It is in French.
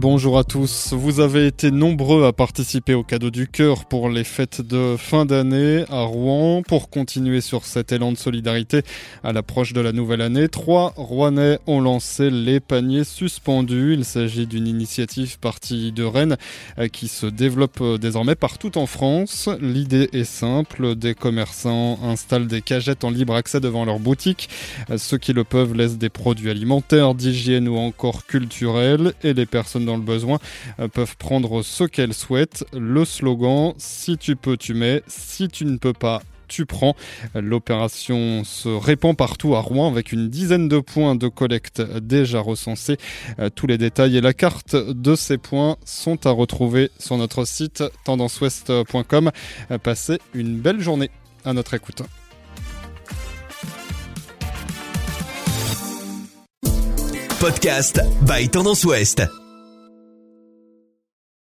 Bonjour à tous. Vous avez été nombreux à participer au cadeau du cœur pour les fêtes de fin d'année à Rouen. Pour continuer sur cet élan de solidarité à l'approche de la nouvelle année, trois Rouennais ont lancé les paniers suspendus. Il s'agit d'une initiative partie de Rennes euh, qui se développe euh, désormais partout en France. L'idée est simple. Des commerçants installent des cagettes en libre accès devant leur boutique. Euh, ceux qui le peuvent laissent des produits alimentaires, d'hygiène ou encore culturels et les personnes dans le besoin euh, peuvent prendre ce qu'elles souhaitent. Le slogan Si tu peux, tu mets. Si tu ne peux pas, tu prends. L'opération se répand partout à Rouen avec une dizaine de points de collecte déjà recensés. Euh, tous les détails et la carte de ces points sont à retrouver sur notre site tendanceouest.com. Euh, passez une belle journée à notre écoute. Podcast by Tendance Ouest.